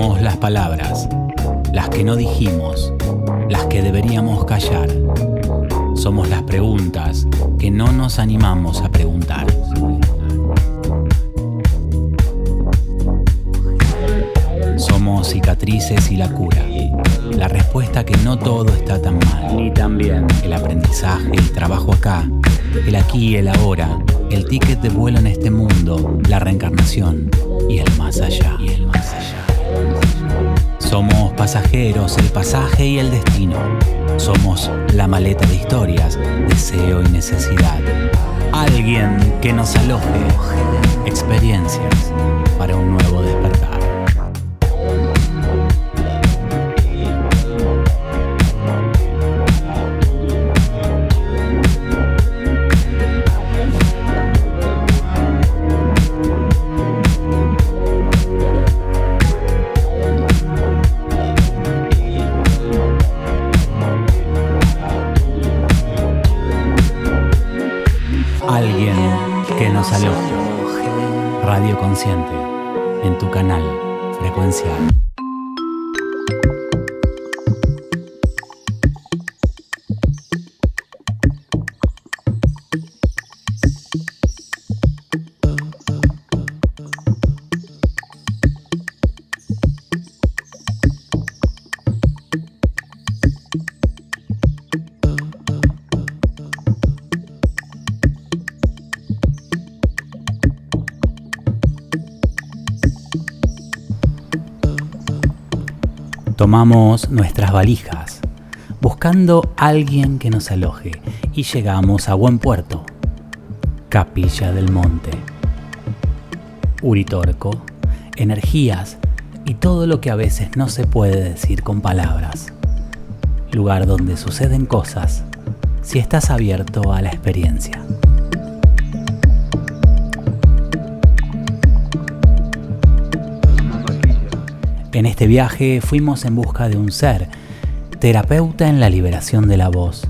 Somos las palabras, las que no dijimos, las que deberíamos callar. Somos las preguntas que no nos animamos a preguntar. Somos cicatrices y la cura. La respuesta que no todo está tan mal. Ni tan bien. El aprendizaje, el trabajo acá, el aquí y el ahora, el ticket de vuelo en este mundo, la reencarnación y el más allá. Somos pasajeros, el pasaje y el destino. Somos la maleta de historias, deseo y necesidad. Alguien que nos aloje. Experiencias para un nuevo despertar. Canal, frecuencial. Tomamos nuestras valijas, buscando alguien que nos aloje, y llegamos a buen puerto, Capilla del Monte. Uritorco, energías y todo lo que a veces no se puede decir con palabras. Lugar donde suceden cosas si estás abierto a la experiencia. En este viaje fuimos en busca de un ser, terapeuta en la liberación de la voz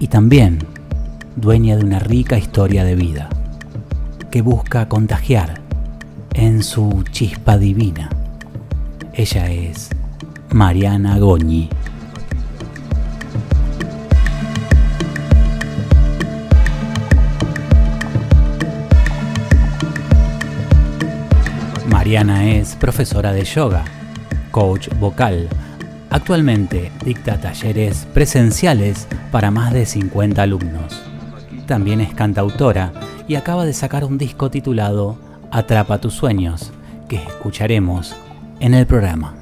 y también dueña de una rica historia de vida que busca contagiar en su chispa divina. Ella es Mariana Goñi. Mariana es profesora de yoga, coach vocal. Actualmente dicta talleres presenciales para más de 50 alumnos. También es cantautora y acaba de sacar un disco titulado Atrapa tus sueños, que escucharemos en el programa.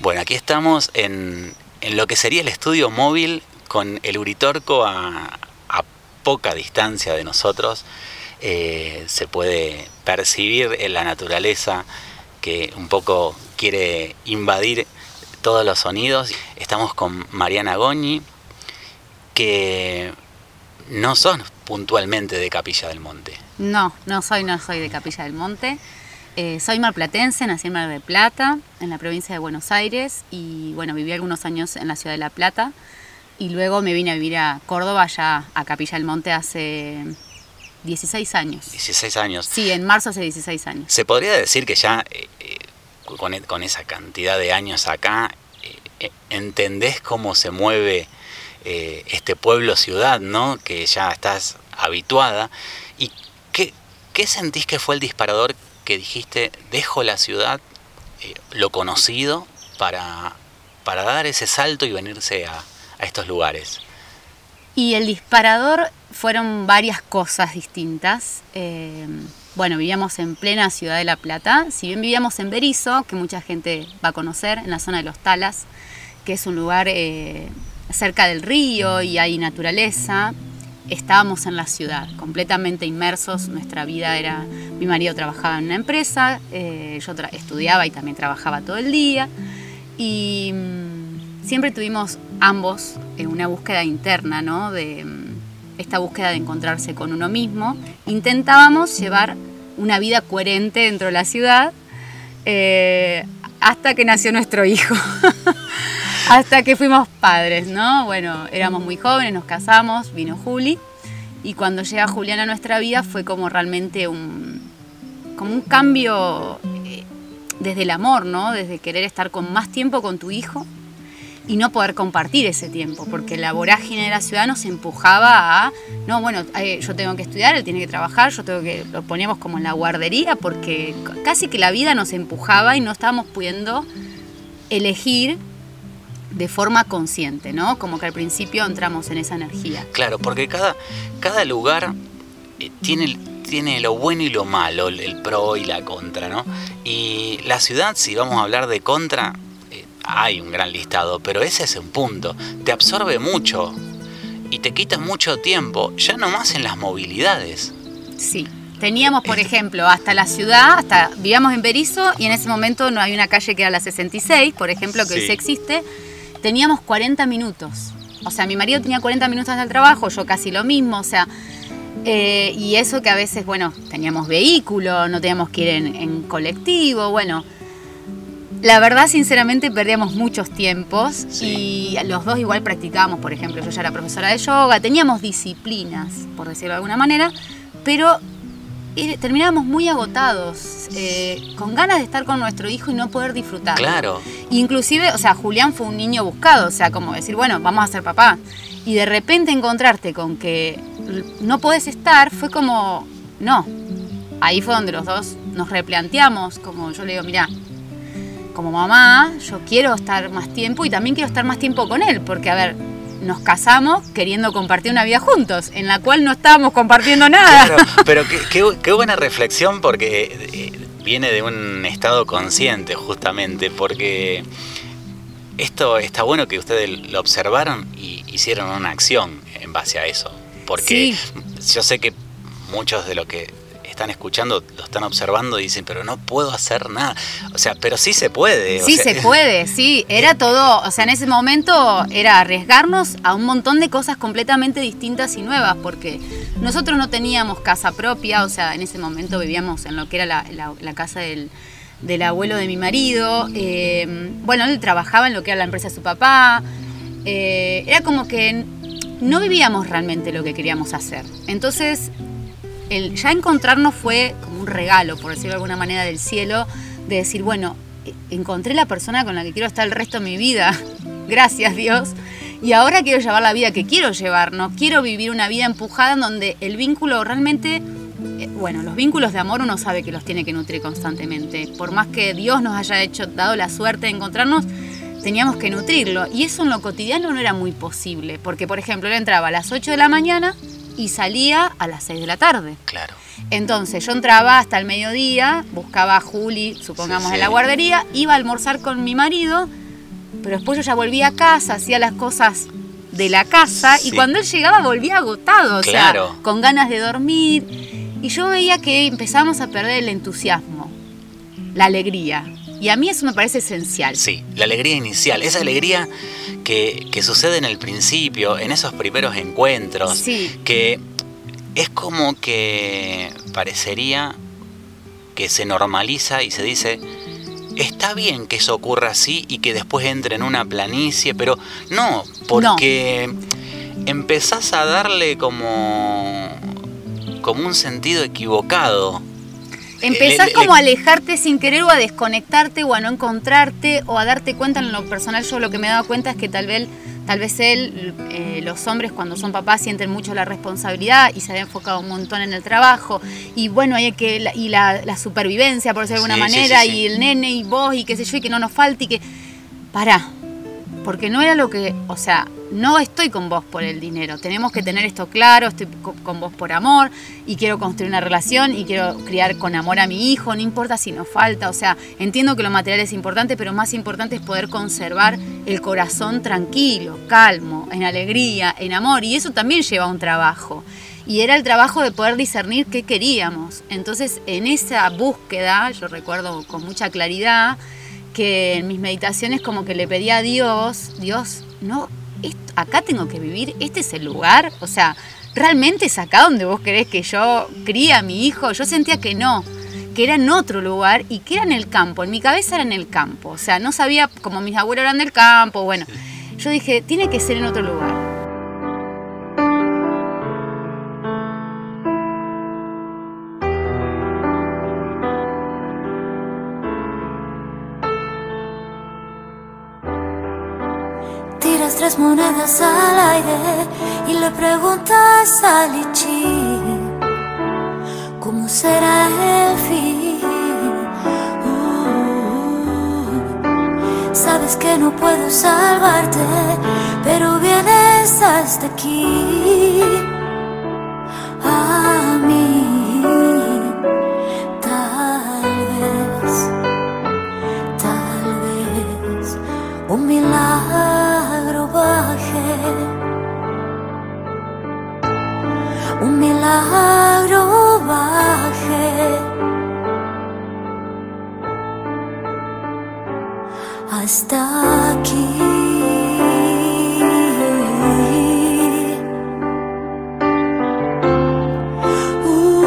Bueno, aquí estamos en, en lo que sería el estudio móvil con el Uritorco a, a poca distancia de nosotros. Eh, se puede percibir en la naturaleza que un poco quiere invadir todos los sonidos. Estamos con Mariana Goñi, que no son puntualmente de Capilla del Monte. No, no soy, no soy de Capilla del Monte. Eh, soy marplatense, nací en Mar del Plata, en la provincia de Buenos Aires, y bueno, viví algunos años en la ciudad de La Plata. Y luego me vine a vivir a Córdoba, ya a Capilla del Monte hace 16 años. 16 años. Sí, en marzo hace 16 años. Se podría decir que ya eh, eh, con, con, esa cantidad de años acá, eh, entendés cómo se mueve este pueblo-ciudad, ¿no? Que ya estás habituada. ¿Y qué, qué, sentís que fue el disparador que dijiste, dejo la ciudad, lo conocido, para, para dar ese salto y venirse a, a estos lugares? Y el disparador fueron varias cosas distintas. Eh, bueno, vivíamos en plena ciudad de La Plata. Si bien vivíamos en Berizo, que mucha gente va a conocer, en la zona de los Talas, que es un lugar eh, cerca del río y hay naturaleza, estábamos en la ciudad, completamente inmersos. Nuestra vida era. Mi marido trabajaba en una empresa, eh, yo estudiaba y también trabajaba todo el día. Y mmm, siempre tuvimos ambos eh, una búsqueda interna, ¿no? De mmm, esta búsqueda de encontrarse con uno mismo. Intentábamos llevar una vida coherente dentro de la ciudad eh, hasta que nació nuestro hijo. hasta que fuimos padres, ¿no? Bueno, éramos muy jóvenes, nos casamos, vino Juli. Y cuando llega Julián a nuestra vida fue como realmente un, como un cambio eh, desde el amor, ¿no? Desde querer estar con más tiempo con tu hijo y no poder compartir ese tiempo, porque la vorágine de la ciudad nos empujaba a, no, bueno, eh, yo tengo que estudiar, él tiene que trabajar, yo tengo que, lo poníamos como en la guardería, porque casi que la vida nos empujaba y no estábamos pudiendo elegir de forma consciente, ¿no? Como que al principio entramos en esa energía. Claro, porque cada, cada lugar eh, tiene, tiene lo bueno y lo malo, el pro y la contra, ¿no? Y la ciudad, si vamos a hablar de contra, hay un gran listado, pero ese es un punto. Te absorbe mucho y te quita mucho tiempo, ya no más en las movilidades. Sí. Teníamos, por ejemplo, hasta la ciudad, hasta vivíamos en Berizo y en ese momento no hay una calle que era la 66, por ejemplo, que hoy existe. Teníamos 40 minutos. O sea, mi marido tenía 40 minutos hasta el trabajo, yo casi lo mismo, o sea, eh, y eso que a veces, bueno, teníamos vehículo, no teníamos que ir en colectivo, bueno, la verdad, sinceramente, perdíamos muchos tiempos y los dos igual practicábamos, por ejemplo, yo ya era profesora de yoga, teníamos disciplinas, por decirlo de alguna manera, pero terminábamos muy agotados, eh, con ganas de estar con nuestro hijo y no poder disfrutar. Claro. Inclusive, o sea, Julián fue un niño buscado, o sea, como decir, bueno, vamos a ser papá. Y de repente encontrarte con que no podés estar, fue como, no. Ahí fue donde los dos nos replanteamos, como yo le digo, mira, como mamá, yo quiero estar más tiempo y también quiero estar más tiempo con él, porque a ver, nos casamos queriendo compartir una vida juntos, en la cual no estábamos compartiendo nada. pero qué, buena reflexión porque eh, viene de un estado consciente justamente, porque esto está bueno que ustedes lo observaron y hicieron una acción en base a eso, porque yo sé que muchos de lo que están escuchando, lo están observando y dicen, pero no puedo hacer nada. O sea, pero sí se puede. Sí se puede, sí. Era todo, o sea, en ese momento era arriesgarnos a un montón de cosas completamente distintas y nuevas, porque nosotros no teníamos casa propia, o sea, en ese momento vivíamos en lo que era la, casa del, abuelo de mi marido. Eh, bueno, él trabajaba en lo que era la empresa de su papá. Eh, era como que no vivíamos realmente lo que queríamos hacer. Entonces el ya encontrarnos fue como un regalo, por decirlo de alguna manera, del cielo, de decir, bueno, encontré la persona con la que quiero estar el resto de mi vida, gracias Dios, y ahora quiero llevar la vida que quiero llevar, no quiero vivir una vida empujada en donde el vínculo realmente, eh, bueno, los vínculos de amor uno sabe que los tiene que nutrir constantemente, por más que Dios nos haya hecho, dado la suerte de encontrarnos, teníamos que nutrirlo, y eso en lo cotidiano no era muy posible, porque por ejemplo él entraba a las 8 de la mañana, y salía a las 6 de la tarde. Claro. Entonces yo entraba hasta el mediodía, buscaba a Juli, supongamos, en la guardería, iba a almorzar con mi marido, pero después yo ya volvía a casa, hacía las cosas de la casa y cuando él llegaba volvía agotado, o sea, con ganas de dormir. Y yo veía que empezábamos a perder el entusiasmo, la alegría. Y a mí eso me parece esencial. Sí, la alegría inicial, esa alegría que, sucede en el principio, en esos primeros encuentros, que es como que parecería que se normaliza y se dice, está bien que eso ocurra así y que después entre en una planicie, pero no, porque empezás a darle como, como un sentido equivocado Empezás como a alejarte sin querer o a desconectarte o a no encontrarte o a darte cuenta en lo personal. Yo lo que me he dado cuenta es que tal vez, tal vez él, eh, los hombres cuando son papás sienten mucho la responsabilidad y se ha enfocado un montón en el trabajo. Y bueno, hay que, y la, supervivencia, por decirlo de alguna manera, y el nene y vos y qué sé yo, y que no nos falte y que... Pará, porque no era lo que, o sea, no estoy con vos por el dinero, tenemos que tener esto claro, estoy con vos por amor y quiero construir una relación y quiero criar con amor a mi hijo, no importa si nos falta, o sea, entiendo que lo material es importante, pero más importante es poder conservar el corazón tranquilo, calmo, en alegría, en amor, y eso también lleva un trabajo. Y era el trabajo de poder discernir qué queríamos. Entonces, en esa búsqueda, yo recuerdo con mucha claridad, que en mis meditaciones como que le pedía a Dios, Dios, no, acá tengo que vivir, este es el lugar, o sea, ¿realmente es acá donde vos querés que yo críe a mi hijo? Yo sentía que no, que era en otro lugar y que era en el campo, en mi cabeza era en el campo, o sea, no sabía, como mis abuelos eran del campo, bueno, yo dije, tiene que ser en otro lugar. Tres monedas al aire y le preguntas a Lichi cómo será el fin. Uh, sabes que no puedo salvarte, pero vienes hasta aquí a mí. Milagro baje. Hasta aquí. Uh,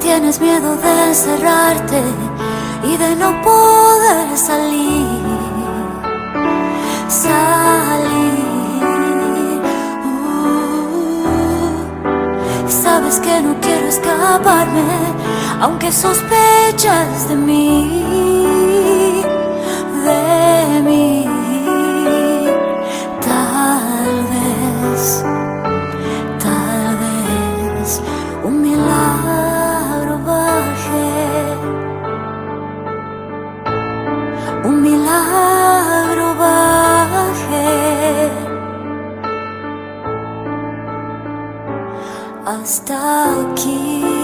Tienes miedo de encerrarte y de no poder salir. Salir. Uh, sabes que no quiero escaparme, aunque sospechas de mí. Hasta aquí.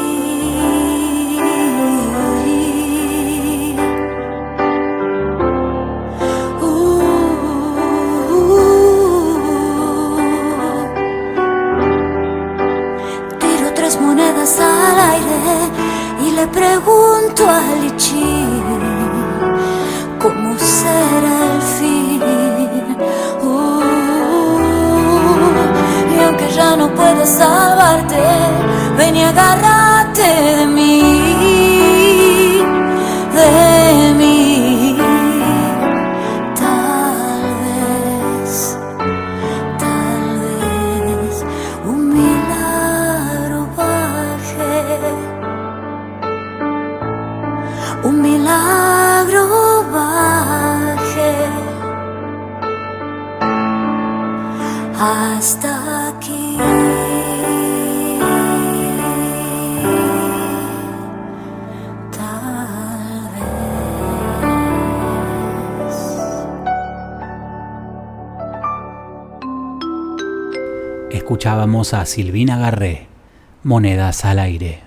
Escuchábamos a Silvina Garré, Monedas al aire.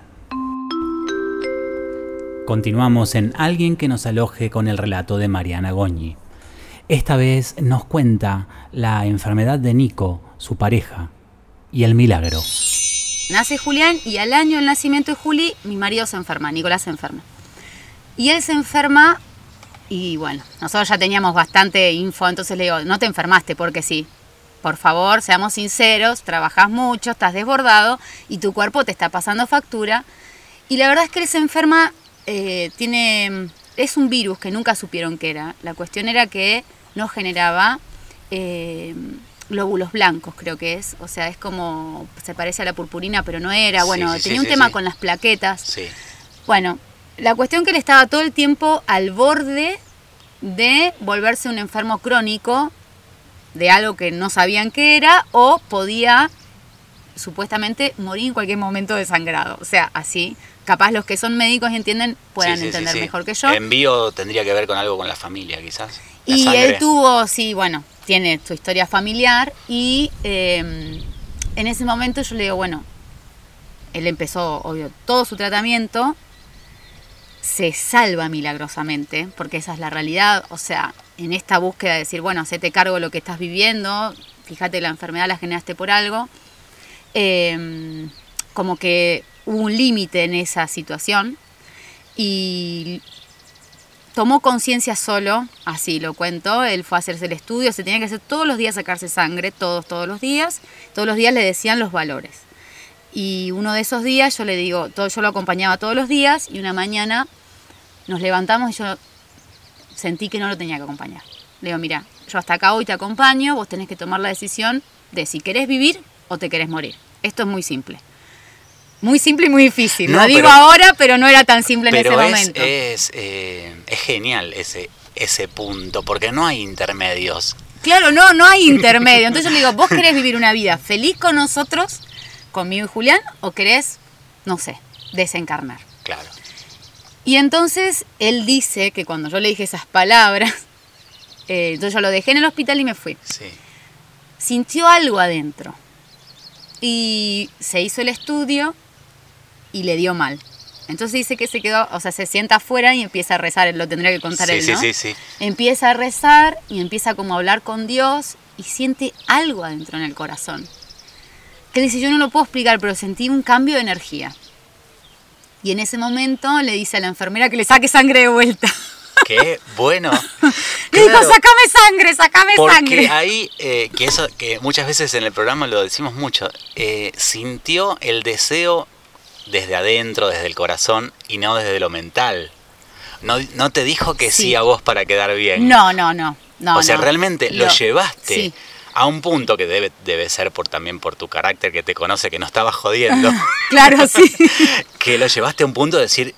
Continuamos en Alguien que nos aloje con el relato de Mariana Goñi. Esta vez nos cuenta la enfermedad de Nico, su pareja, y el milagro. Nace Julián y al año del nacimiento de Juli, mi marido se enferma, Nicolás se enferma. Y él se enferma y bueno, nosotros ya teníamos bastante info, entonces le digo, no te enfermaste porque sí. Por favor, seamos sinceros, trabajas mucho, estás desbordado y tu cuerpo te está pasando factura. Y la verdad es que él se enferma, eh, tiene, es un virus que nunca supieron qué era. La cuestión era que no generaba eh, glóbulos blancos, creo que es. O sea, es como, se parece a la purpurina, pero no era. Bueno, sí, sí, tenía un tema con las plaquetas. Sí. Bueno, la cuestión que él estaba todo el tiempo al borde de volverse un enfermo crónico de algo que no sabían qué era o podía supuestamente morir en cualquier momento de sangrado. O sea, así, capaz los que son médicos y entienden puedan Sí, sí, sí, entender sí. mejor que yo. Envío tendría que ver con algo con la familia, quizás. La Y sangre. él tuvo, sí, bueno, tiene su historia familiar y eh, en ese momento yo le digo, bueno, él empezó, obvio, todo su tratamiento, se salva milagrosamente, porque esa es la realidad, o sea, en esta búsqueda de decir, bueno, hacete cargo de lo que estás viviendo, fíjate, la enfermedad la generaste por algo, eh, como que hubo un límite en esa situación y tomó conciencia solo, así lo cuento, él fue a hacerse el estudio, se tenía que hacer todos los días sacarse sangre, todos, todos los días, todos los días le decían los valores. Y uno de esos días yo le digo, todo, yo lo acompañaba todos los días y una mañana nos levantamos y yo sentí que no lo tenía que acompañar. Le digo, mira, yo hasta acá hoy te acompaño, vos tenés que tomar la decisión de si querés vivir o te querés morir. Esto es muy simple. muy simple y muy difícil. No, Lo digo pero- ahora, pero no era tan simple en ese es, momento. es, eh, es genial ese, ese punto, porque no hay intermedios. Claro, no, no hay intermedio. Entonces yo le digo, ¿vos querés vivir una vida feliz con nosotros, conmigo y Julián, o querés, no sé, desencarnar? Claro. Y entonces él dice que cuando yo le dije esas palabras, eh, entonces yo lo dejé en el hospital y me fui. Sí. Sintió algo adentro. Y se hizo el estudio y le dio mal. Entonces dice que se quedó, o sea, se sienta afuera y empieza a rezar, lo tendría que contar Sí, él, sí, sí, sí. Empieza a rezar y empieza como a hablar con Dios y siente algo adentro en el corazón. Que dice, yo no lo puedo explicar, pero sentí un cambio de energía. Y en ese momento le dice a la enfermera que le saque sangre de vuelta. Qué bueno. Le dijo, sacame sangre, sacame Porque sangre. ahí, eh, que eso, que muchas veces en el programa lo decimos mucho, eh, sintió el deseo desde adentro, desde el corazón y no desde lo mental. No, no te dijo que sí. Sí. a vos para quedar bien. No, no, no. no o sea, no. realmente lo, llevaste Sí. A un punto que debe, debe ser por también por tu carácter que te conoce, que no estabas jodiendo, Claro, sí. que lo llevaste a un punto de decir,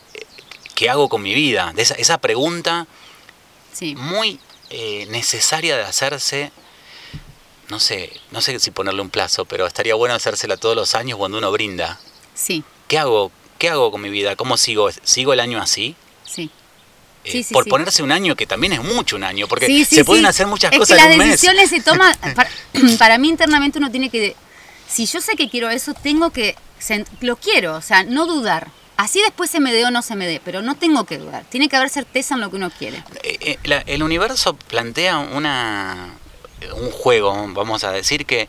¿qué hago con mi vida? De esa, esa pregunta Sí. muy eh, necesaria de hacerse. No sé, no sé si ponerle un plazo, pero estaría bueno hacérsela todos los años cuando uno brinda. Sí, ¿Qué hago? ¿Qué hago con mi vida? ¿Cómo sigo? ¿Sigo el año así? sí. Eh, Sí, sí, por sí. ponerse un año que también es mucho un año, porque se pueden hacer muchas es cosas que en las un mes. decisiones se toman. Para, para mí internamente uno tiene que. Si yo sé que quiero eso, tengo que. Lo quiero, o sea, no dudar. Así después se me dé o no se me dé, pero no tengo que dudar. Tiene que haber certeza en lo que uno quiere. Eh, eh, el universo plantea una un juego, vamos a decir que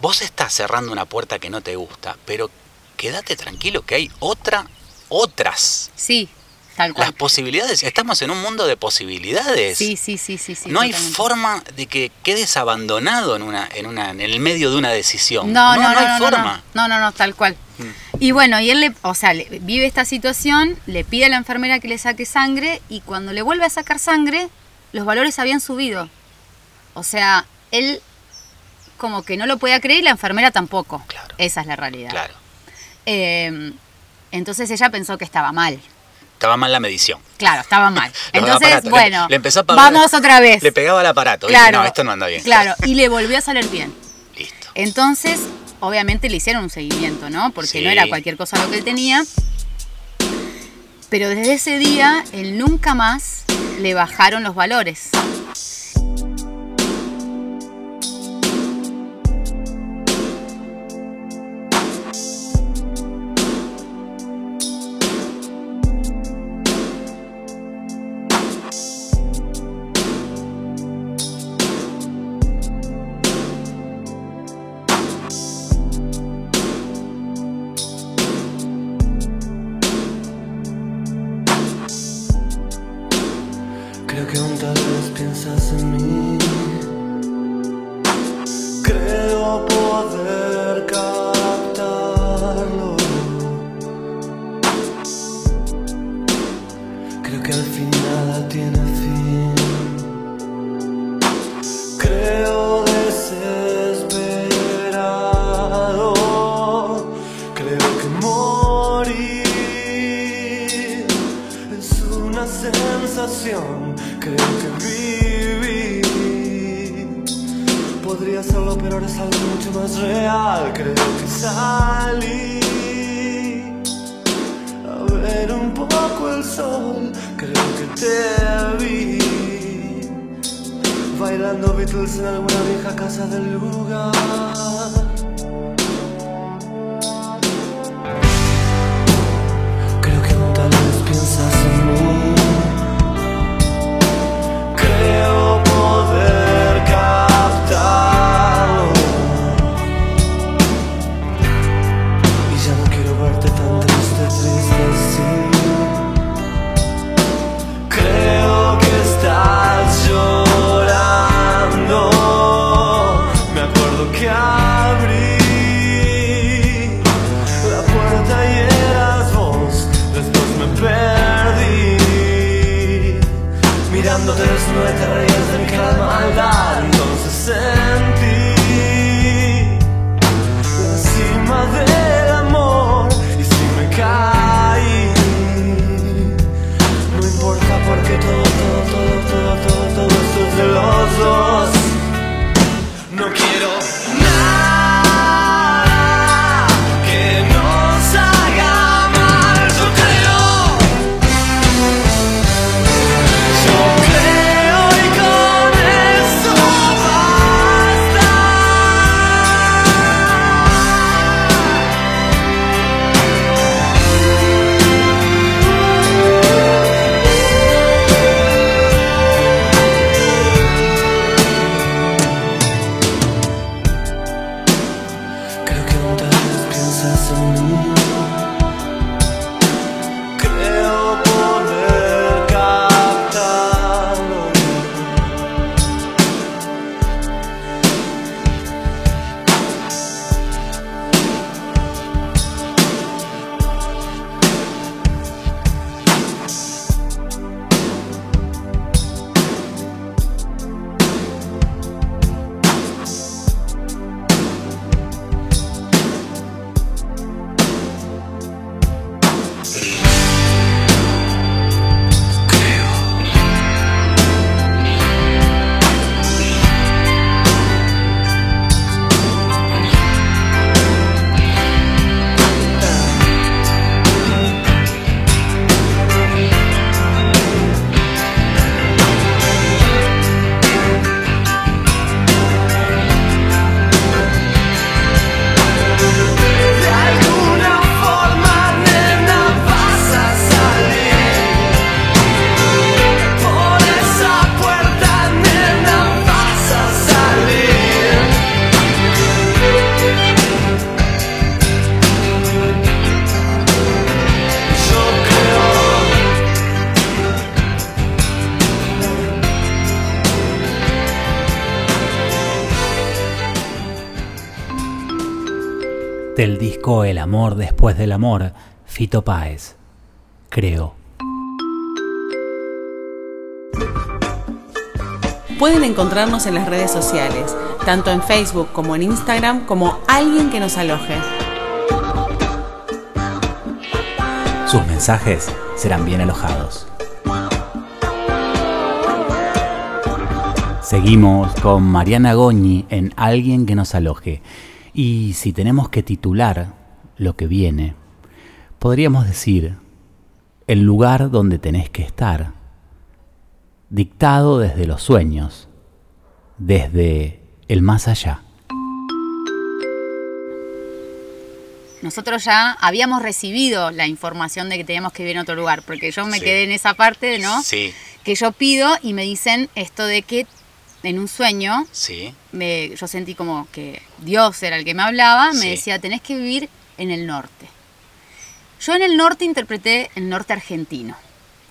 vos estás cerrando una puerta que no te gusta, pero quédate tranquilo que hay otra, otras. Sí, tal Las posibilidades, estamos en un mundo de posibilidades. Sí, sí, sí, sí. sí no hay forma de que quedes abandonado en una, en una, en el medio de una decisión. No, no, no, hay no, no, forma. No, no, no, tal cual. Mm. Y bueno, y él le, o sea, le- vive esta situación, le pide a la enfermera que le saque sangre y cuando le vuelve a sacar sangre, los valores habían subido. O sea, él como que no lo podía creer y la enfermera tampoco. Claro. Esa es la realidad. Claro. Eh, entonces ella pensó que estaba mal. Estaba mal la medición. Claro, estaba mal. Entonces. Le- bueno, le empezó a pagar- vamos otra vez. Le pegaba al aparato. Claro. no, esto no anda bien. Claro, y le volvió a salir bien. Listo. Entonces, obviamente le hicieron un seguimiento, ¿no? Porque Sí. no era cualquier cosa lo que él tenía. Pero desde ese día, él nunca más le bajaron los valores. Creo que al fin nada tiene fin. Creo desesperado. Creo que morir es una sensación. Creo que vivir podría serlo, pero es algo mucho más real. Creo que salí a ver un poco el sol. Te vi bailando Beatles en alguna vieja casa del lugar. El amor después del amor, Fito Páez. Creo. Pueden encontrarnos en las redes sociales, tanto en Facebook como en Instagram, como alguien que nos aloje. Sus mensajes serán bien alojados. Seguimos con Mariana Goñi en Alguien que nos aloje. Y si tenemos que titular lo que viene, podríamos decir el lugar donde tenés que estar, dictado desde los sueños, desde el más allá. Nosotros ya habíamos recibido la información de que teníamos que vivir en otro lugar, porque yo me Sí. quedé en esa parte, ¿no? Sí, Que yo pido y me dicen esto de que en un sueño sí. Me- yo sentí como que Dios era el que me hablaba, me Sí. decía, tenés que vivir en el norte. Yo en el norte interpreté el norte argentino.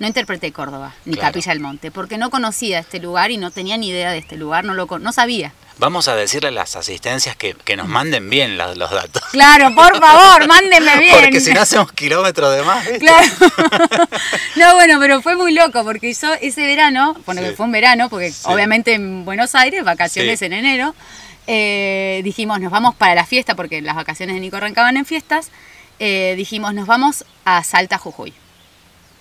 No interpreté Córdoba ni Claro. Capilla del Monte, porque no conocía este lugar y no tenía ni idea de este lugar, no lo no sabía. Vamos a decirle a las asistencias que, que nos manden bien la- los datos. Claro, por favor, mándenme bien. Porque si no hacemos kilómetros de más, ¿viste? Claro. no, bueno, pero fue muy loco porque yo ese verano, bueno, Sí. que fue un verano, porque Sí. obviamente en Buenos Aires, vacaciones Sí. en enero, eh, dijimos, nos vamos para la fiesta, porque las vacaciones de Nico arrancaban en fiestas, eh, dijimos, nos vamos a Salta, Jujuy.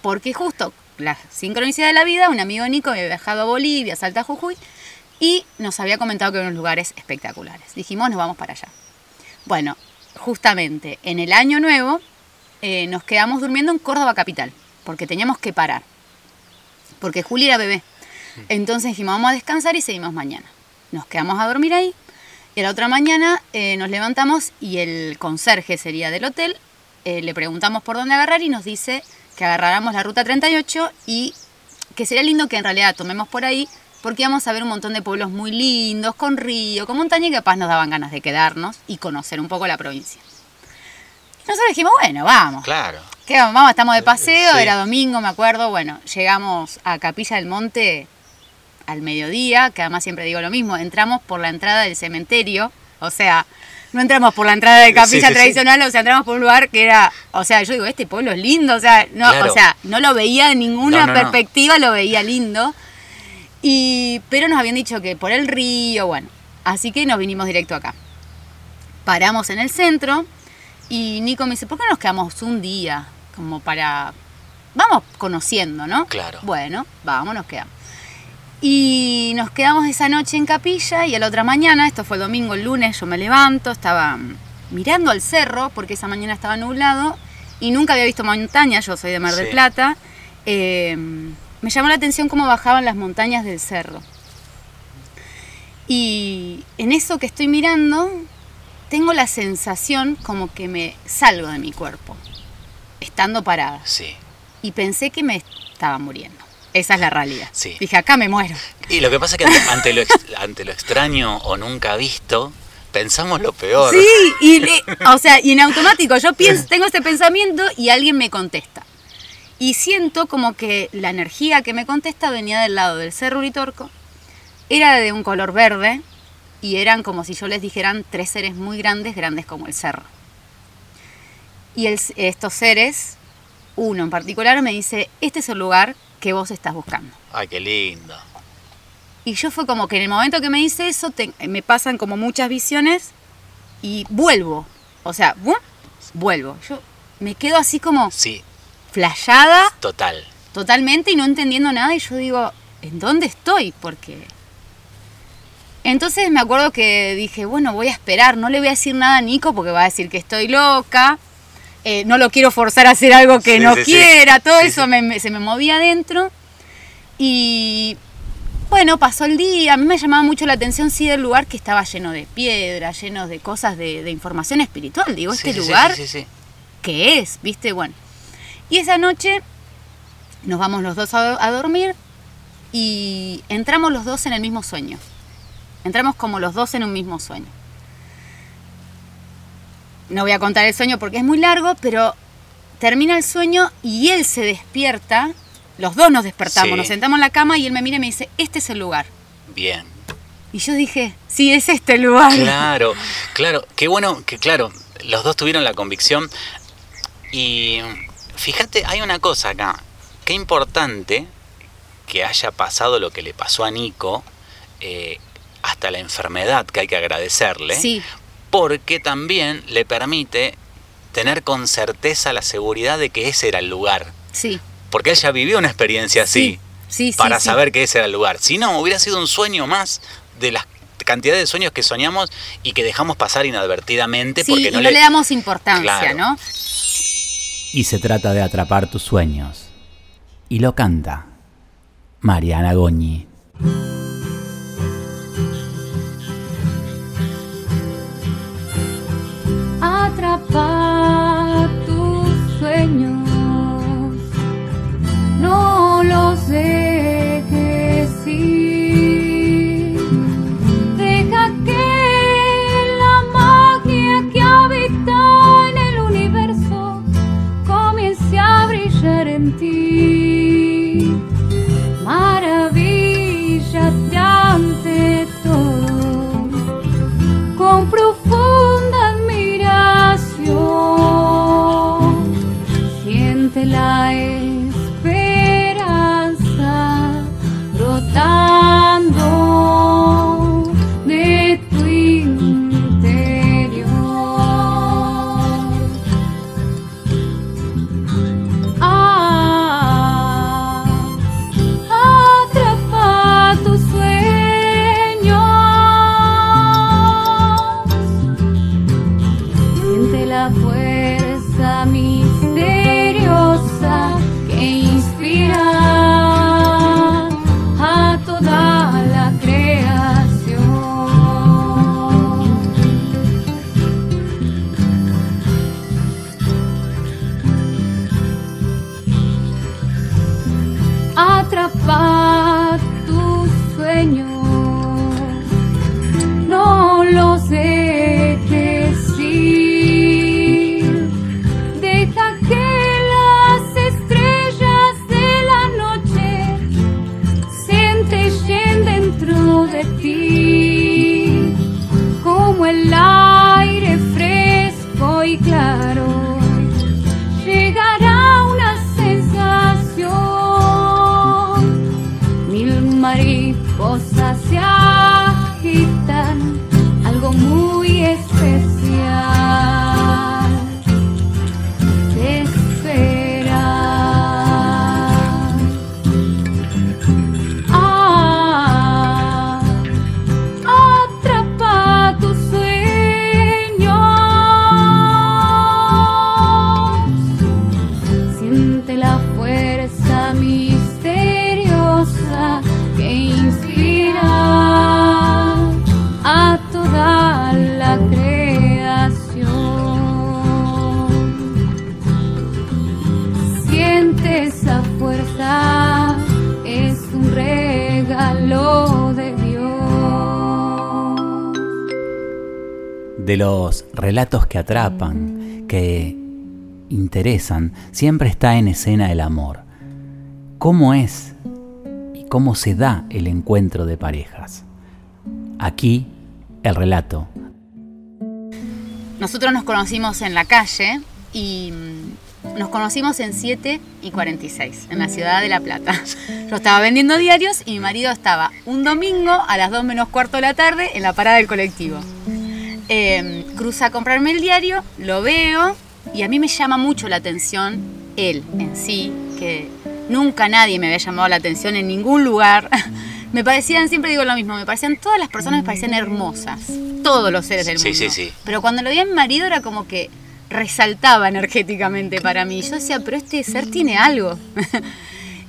Porque justo la sincronicidad de la vida, un amigo de Nico había viajado a Bolivia, a Salta, Jujuy, y nos había comentado que eran unos lugares espectaculares. Dijimos, nos vamos para allá. Bueno, justamente en el año nuevo eh, nos quedamos durmiendo en Córdoba capital, porque teníamos que parar, porque Juli era bebé. Entonces dijimos, vamos a descansar y seguimos mañana. Nos quedamos a dormir ahí, y a la otra mañana eh, nos levantamos y el conserje sería del hotel, eh, le preguntamos por dónde agarrar y nos dice que agarráramos la ruta 38 y que sería lindo que en realidad tomemos por ahí, porque íbamos a ver un montón de pueblos muy lindos, con río, con montaña, y capaz nos daban ganas de quedarnos y conocer un poco la provincia. Y nosotros dijimos, bueno, vamos. Claro. ¿Qué vamos? Vamos, estamos de paseo, Sí. era domingo, me acuerdo. Bueno, llegamos a Capilla del Monte al mediodía, que además siempre digo lo mismo, entramos por la entrada del cementerio, o sea, no entramos por la entrada de capilla Sí, sí, sí. tradicional, o sea, entramos por un lugar que era, o sea, yo digo, este pueblo es lindo, o sea, no, Claro. o sea, no lo veía de ninguna No, no, no. perspectiva, lo veía lindo. Y, pero nos habían dicho que por el río, bueno, así que nos vinimos directo acá. Paramos en el centro y Nico me dice, ¿por qué no nos quedamos un día? Como para... Vamos conociendo, ¿no? Claro. Bueno, vamos, nos quedamos. Y nos quedamos esa noche en capilla y a la otra mañana, esto fue el domingo, el lunes, yo me levanto, estaba mirando al cerro porque esa mañana estaba nublado y nunca había visto montaña, yo soy de Mar del Sí. Plata. eh, me llamó la atención cómo bajaban las montañas del cerro. Y en eso que estoy mirando, tengo la sensación como que me salgo de mi cuerpo, estando parada. Sí. Y pensé que me estaba muriendo. Esa es la realidad. Sí. Dije, acá me muero. Y lo que pasa es que ante, lo, ex- ante lo extraño o nunca visto, pensamos lo peor. Sí, y, o sea, y en automático yo pienso, tengo este pensamiento y alguien me contesta. Y siento como que la energía que me contesta venía del lado del Cerro Uritorco, era de un color verde y eran como si yo les dijeran tres seres muy grandes, grandes como el cerro. Y estos seres, uno en particular, me dice, este es el lugar que vos estás buscando. Ay, qué lindo. Y yo fue como que en el momento que me dice eso, me pasan como muchas visiones y vuelvo. O sea, vuelvo. Yo me quedo así como... Sí, flayada. Total. Totalmente y no entendiendo nada. Y yo digo, ¿en dónde estoy? Porque. Entonces me acuerdo que dije, bueno, voy a esperar, no le voy a decir nada a Nico porque va a decir que estoy loca, eh, no lo quiero forzar a hacer algo que no quiera, todo eso se me movía adentro. Y bueno, pasó el día, a mí me llamaba mucho la atención, sí, del lugar que estaba lleno de piedra, lleno de cosas de, de información espiritual. Digo, este lugar, ¿qué es? ¿Viste? Bueno. Y esa noche nos vamos los dos a, dormir y entramos los dos en el mismo sueño. Entramos como los dos en un mismo sueño. No voy a contar el sueño porque es muy largo, pero termina el sueño y él se despierta. Los dos nos despertamos, nos sentamos en la cama y él me mira y me dice, este es el lugar. Bien. Y yo dije, sí, es este el lugar. Claro, claro, qué bueno que, claro, los dos tuvieron la convicción y fíjate, hay una cosa acá. Qué importante que haya pasado lo que le pasó a Nico, eh, hasta la enfermedad que hay que agradecerle, sí. Porque también le permite tener con certeza la seguridad de que ese era el lugar. Sí. Porque él ya vivió una experiencia así sí. para saber que ese era el lugar. Si no, hubiera sido un sueño más de las cantidad de sueños que soñamos y que dejamos pasar inadvertidamente porque no, le... damos importancia, ¿no? y se trata de atrapar tus sueños. Y lo canta Mariana Goñi. Atrapa cosas se agitan, algo muy especial. De los relatos que atrapan, que interesan, siempre está en escena el amor. ¿Cómo es y cómo se da el encuentro de parejas? Aquí el relato. Nosotros nos conocimos en la calle y mm, nos conocimos en 7 y 46, en la ciudad de La Plata. Yo estaba vendiendo diarios y mi marido estaba un domingo a las 2 menos cuarto de la tarde en la parada del colectivo. Eh, cruza a comprarme el diario, lo veo y a mí me llama mucho la atención él en sí, que nunca nadie me había llamado la atención en ningún lugar. me parecían, siempre digo lo mismo, me parecían, todas las personas me parecían hermosas, todos los seres del Sí, mundo. sí, sí. Pero cuando lo vi a mi marido era como que resaltaba energéticamente para mí. Yo decía, pero este ser tiene algo.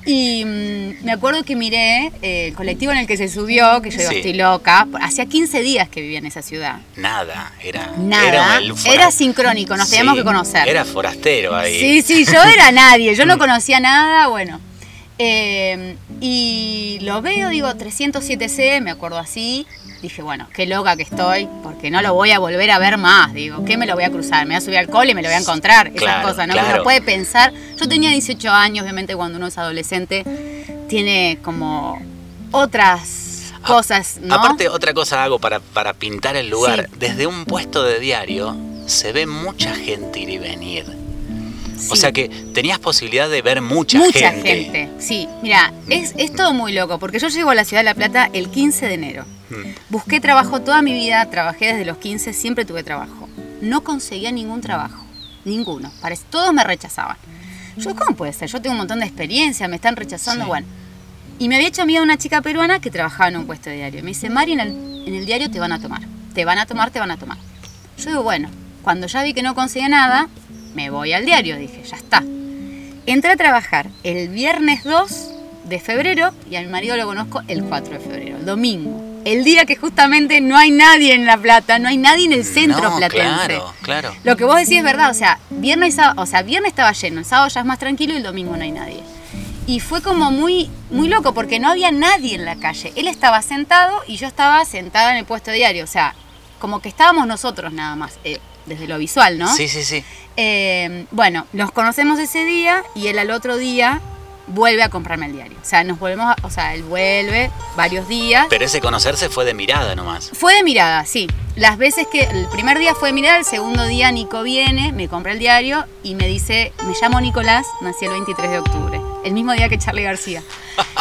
y mm, me acuerdo que miré eh, el colectivo en el que se subió, que yo digo, Sí. estoy loca. Hacía 15 días que vivía en esa ciudad. Nada, era. Nada. Era, Era, sincrónico, nos Sí, teníamos que conocer. Era forastero ahí. Sí, sí, yo era nadie, yo no conocía nada, bueno. Eh, y lo veo, digo, 307C, me acuerdo así. Dije, bueno, qué loca que estoy, porque no lo voy a volver a ver más. Digo, ¿qué me lo voy a cruzar? Me voy a subir al cole y me lo voy a encontrar. Esas Claro, cosas, ¿no? claro. Uno puede pensar. Yo tenía 18 años, obviamente, cuando uno es adolescente, tiene como otras cosas, ¿no? Aparte, otra cosa hago para, para pintar el lugar. Sí. Desde un puesto de diario se ve mucha gente ir y venir. O sea que tenías posibilidad de ver mucha, Mucha gente. gente. Sí, mira, es, es todo muy loco, porque yo llego a la ciudad de La Plata el 15 de enero. Mm. Busqué trabajo toda mi vida, trabajé desde los 15, siempre tuve trabajo. No conseguía ningún trabajo, ninguno. Todos me rechazaban. Yo, ¿cómo puede ser? Yo tengo un montón de experiencia, me están rechazando, Sí. bueno. Y me había hecho amiga una chica peruana que trabajaba en un puesto de diario. Me dice, Mari, en el, en el diario te van a tomar. Te van a tomar, te van a tomar. Yo digo, bueno, cuando ya vi que no conseguía nada, me voy al diario, dije, ya está. Entré a trabajar el viernes 2 de febrero y a mi marido lo conozco el 4 de febrero, el domingo. El día que justamente no hay nadie en La Plata, no hay nadie en el centro No, platense. Claro, claro. Lo que vos decís es verdad, o sea, viernes, o sea, viernes estaba lleno, el sábado ya es más tranquilo y el domingo no hay nadie. Y fue como muy, muy loco porque no había nadie en la calle. Él estaba sentado y yo estaba sentada en el puesto diario, o sea, como que estábamos nosotros nada más, eh, desde lo visual, ¿no? Sí, sí, sí. Eh, bueno, nos conocemos ese día y él al otro día vuelve a comprarme el diario. O sea, nos volvemos, a- o sea, él vuelve varios días. Pero ese conocerse fue de mirada nomás. Fue de mirada, sí. Las veces que el primer día fue de mirada, el segundo día Nico viene, me compra el diario y me dice, me llamo Nicolás, nací el 23 de octubre, el mismo día que Charlie García.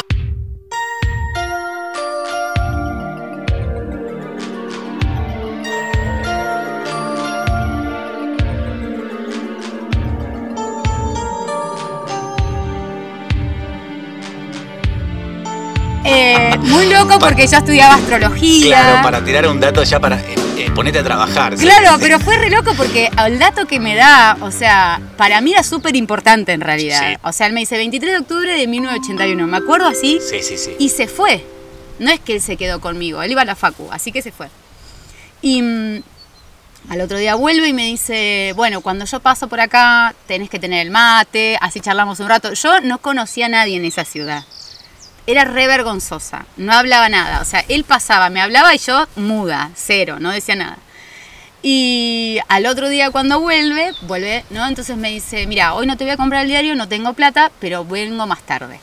porque yo estudiaba astrología. Claro, para tirar un dato ya para eh, eh, ponete a trabajar. Claro, Sí. pero fue re loco porque el dato que me da, o sea, para mí era súper importante en realidad. Sí. O sea, él me dice 23 de octubre de 1981, me acuerdo así, Sí, sí, sí. y se fue. No es que él se quedó conmigo, él iba a la facu, así que se fue. Y mm, al otro día vuelve y me dice, bueno, cuando yo paso por acá tenés que tener el mate, así charlamos un rato. Yo no conocía a nadie en esa ciudad. Era re vergonzosa, no hablaba nada. O sea, él pasaba, me hablaba y yo muda, cero, no decía nada. Y al otro día cuando vuelve, vuelve, ¿no? Entonces me dice, mira, hoy no te voy a comprar el diario, no tengo plata, pero vengo más tarde.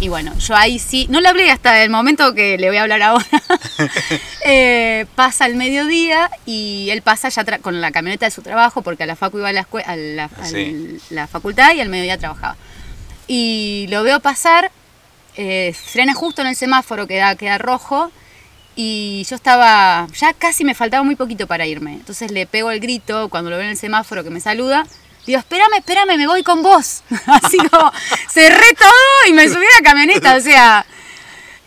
Y bueno, yo ahí sí, no le hablé hasta el momento que le voy a hablar ahora. Eh, pasa el mediodía y él pasa ya con la camioneta de su trabajo, porque a la facu iba a la, a la, a Sí. la facultad y al mediodía trabajaba. Y lo veo pasar, eh, frena justo en el semáforo que da, queda rojo, y yo estaba, ya casi me faltaba muy poquito para irme. Entonces le pego el grito cuando lo veo en el semáforo que me saluda. Digo, espérame, espérame, me voy con vos. Así como, cerré todo y me subí a la camioneta, o sea.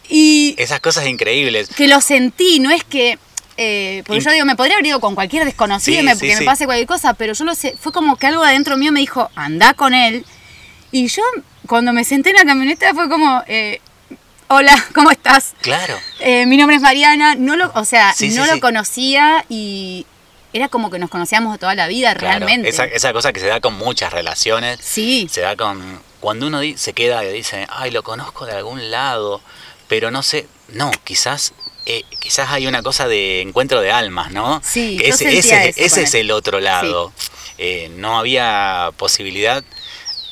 Y Esas cosas increíbles. que lo sentí, no es que. eh, porque yo digo, me podría haber ido con cualquier desconocido Sí, me- sí, que sí. me pase cualquier cosa, pero yo lo sé, fue como que algo adentro mío me dijo, anda con él. Y yo, cuando me senté en la camioneta, fue como, eh, hola, ¿cómo estás? Claro. Eh, mi nombre es Mariana, no lo, o sea, Sí, sí, no lo sí. conocía y era como que nos conocíamos de toda la vida Claro, realmente. Esa, esa cosa que se da con muchas relaciones. Sí, Se da con. Cuando uno se queda y dice, ay, lo conozco de algún lado, pero no sé. No, quizás eh, quizás hay una cosa de encuentro de almas, ¿no? Sí, yo ese, ese- eso ese es el otro lado. Eh, no había posibilidad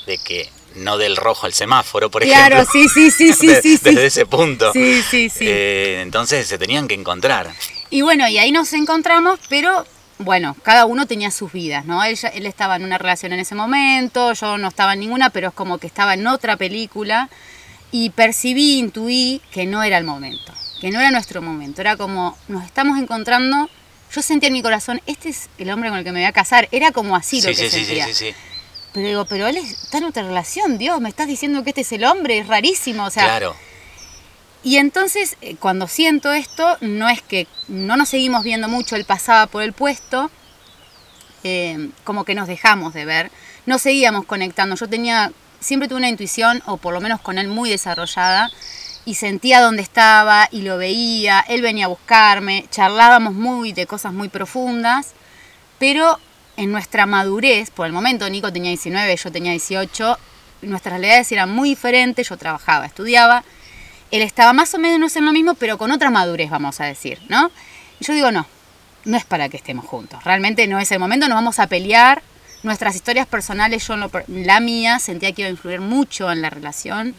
de que no del rojo al semáforo, por Claro, ejemplo. sí, sí, sí, sí, sí, sí. Desde ese punto. Sí, sí, sí. Eh, entonces se tenían que encontrar. Y bueno, y ahí nos encontramos, pero bueno, cada uno tenía sus vidas, ¿no? Él, él estaba en una relación en ese momento, yo no estaba en ninguna, pero es como que estaba en otra película y percibí, intuí que no era el momento, que no era nuestro momento, era como nos estamos encontrando, yo sentía en mi corazón, este es el hombre con el que me voy a casar, era como así lo sí, que sí, sí, sí, sentía. sí, sí. Pero digo, pero él está en otra relación, Dios, me estás diciendo que este es el hombre, es rarísimo, o sea, claro. y entonces, eh, cuando siento esto, no es que no nos seguimos viendo mucho, él pasaba por el puesto, eh, como que nos dejamos de ver, no seguíamos conectando. Yo tenía, siempre tuve una intuición, o por lo menos con él muy desarrollada, y sentía dónde estaba y lo veía, él venía a buscarme, charlábamos muy de cosas muy profundas, pero en nuestra madurez, por el momento Nico tenía 19, yo tenía 18, nuestras realidades eran muy diferentes, yo trabajaba, estudiaba, él estaba más o menos en lo mismo, pero con otra madurez, vamos a decir, ¿no? Yo digo, no, no es para que estemos juntos, realmente no es el momento, nos vamos a pelear, nuestras historias personales, yo la mía, sentía que iba a influir mucho en la relación,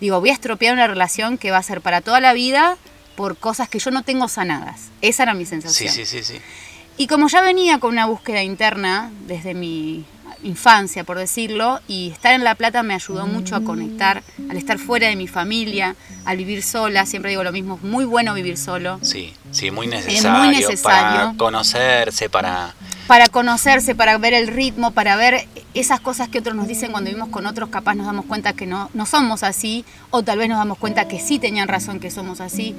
digo, voy a estropear una relación que va a ser para toda la vida por cosas que yo no tengo sanadas, esa era mi Sí, sensación. sí, sí, sí. Y como ya venía con una búsqueda interna desde mi infancia, por decirlo, y estar en La Plata me ayudó mucho a conectar, al estar fuera de mi familia, al vivir sola, siempre digo lo mismo, es muy bueno vivir solo, Sí, sí, muy necesario, necesario. para conocerse, para... para conocerse, para ver el ritmo, para ver esas cosas que otros nos dicen cuando vivimos con otros, capaz nos damos cuenta que no, no somos así, o tal vez nos damos cuenta que sí tenían razón que somos así.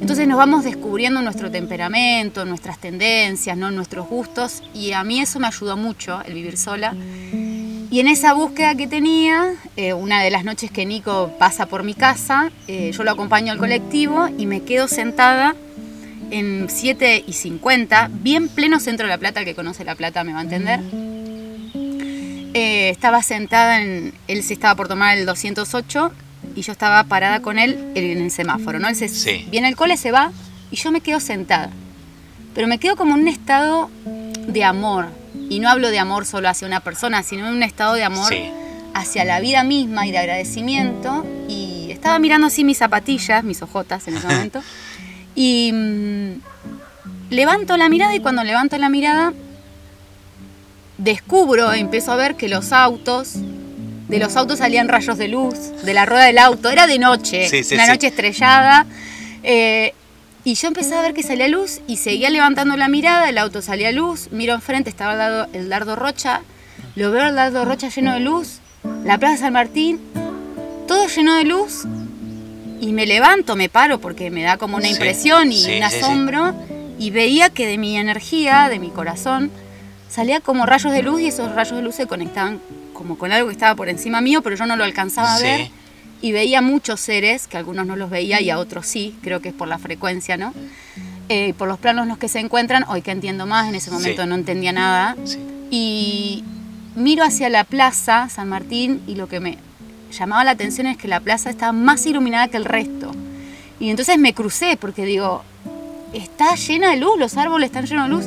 Entonces nos vamos descubriendo nuestro temperamento, nuestras tendencias, ¿no? nuestros gustos, y a mí eso me ayudó mucho, el vivir sola. Y en esa búsqueda que tenía, eh, una de las noches que Nico pasa por mi casa, eh, yo lo acompaño al colectivo y me quedo sentada en 7 y 50, bien pleno centro de La Plata, el que conoce La Plata me va a entender. Eh, estaba sentada en, él se estaba por tomar el 208 y yo estaba parada con él en el semáforo, ¿no? Él se, Sí. viene el cole, se va y yo me quedo sentada. Pero me quedo como en un estado de amor. Y no hablo de amor solo hacia una persona, sino en un estado de amor Sí. hacia la vida misma y de agradecimiento. Y estaba mirando así mis zapatillas, mis ojotas en ese momento. y mm, levanto la mirada y cuando levanto la mirada descubro, empiezo a ver que los autos, de los autos salían rayos de luz, de la rueda del auto, era de noche, Sí, sí, una sí. noche estrellada. eh, y yo empecé a ver que salía luz y seguía levantando la mirada, el auto salía luz, miro enfrente, estaba el dardo, el dardo Rocha, lo veo el dardo Rocha lleno de luz, la Plaza San Martín, todo lleno de luz, y me levanto, me paro porque me da como una impresión y un asombro, y veía que de mi energía, de mi corazón, salía como rayos de luz y esos rayos de luz se conectaban como con algo que estaba por encima mío, pero yo no lo alcanzaba a Sí. ver. Y veía muchos seres, que algunos no los veía y a otros sí, creo que es por la frecuencia, ¿no? Eh, por los planos en los que se encuentran, hoy que entiendo más, en ese momento Sí. no entendía nada. Sí. Y miro hacia la plaza San Martín y lo que me llamaba la atención es que la plaza estaba más iluminada que el resto. Y entonces me crucé porque digo, está llena de luz, los árboles están llenos de luz.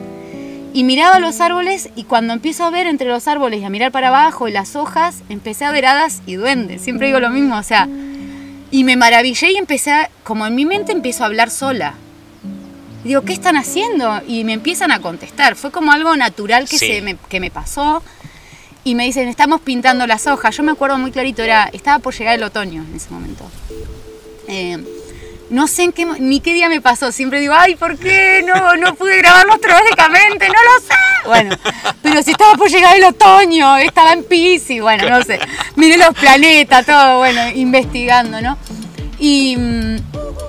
Y miraba los árboles y cuando empiezo a ver entre los árboles y a mirar para abajo y las hojas, empecé a ver hadas y duendes. Siempre digo lo mismo, o sea, y me maravillé y empecé, a- como en mi mente empiezo a hablar sola. Y digo, ¿qué están haciendo? Y me empiezan a contestar. Fue como algo natural que, Sí. se me, que me pasó. Y me dicen, estamos pintando las hojas. Yo me acuerdo muy clarito, era, estaba por llegar el otoño en ese momento. Eh, no sé en qué, ni qué día me pasó. Siempre digo, ay, ¿por qué no, no pude grabarlo astrológicamente? No lo sé. Bueno, pero si estaba por llegar el otoño, estaba en Pisces, bueno, no sé. Miré los planetas, todo, bueno, investigando, ¿no? Y, mm,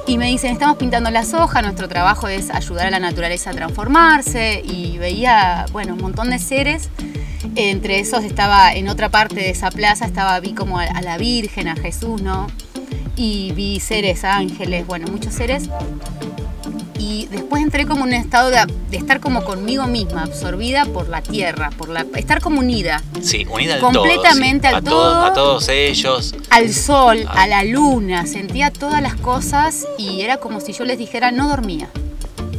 y me dicen, estamos pintando las hojas, nuestro trabajo es ayudar a la naturaleza a transformarse. Y veía, bueno, un montón de seres. Entre esos estaba, en otra parte de esa plaza, estaba, vi como a la Virgen, a Jesús, ¿no? Y vi seres, ángeles, bueno, muchos seres. y después entré como en un estado de, de estar como conmigo misma, absorbida por la tierra, por la estar como unida Sí, unida al Completamente todo. sí. al a todo- todo. A todos ellos. al sol, Ah. a la luna, sentía todas las cosas y era como si yo les dijera no dormía.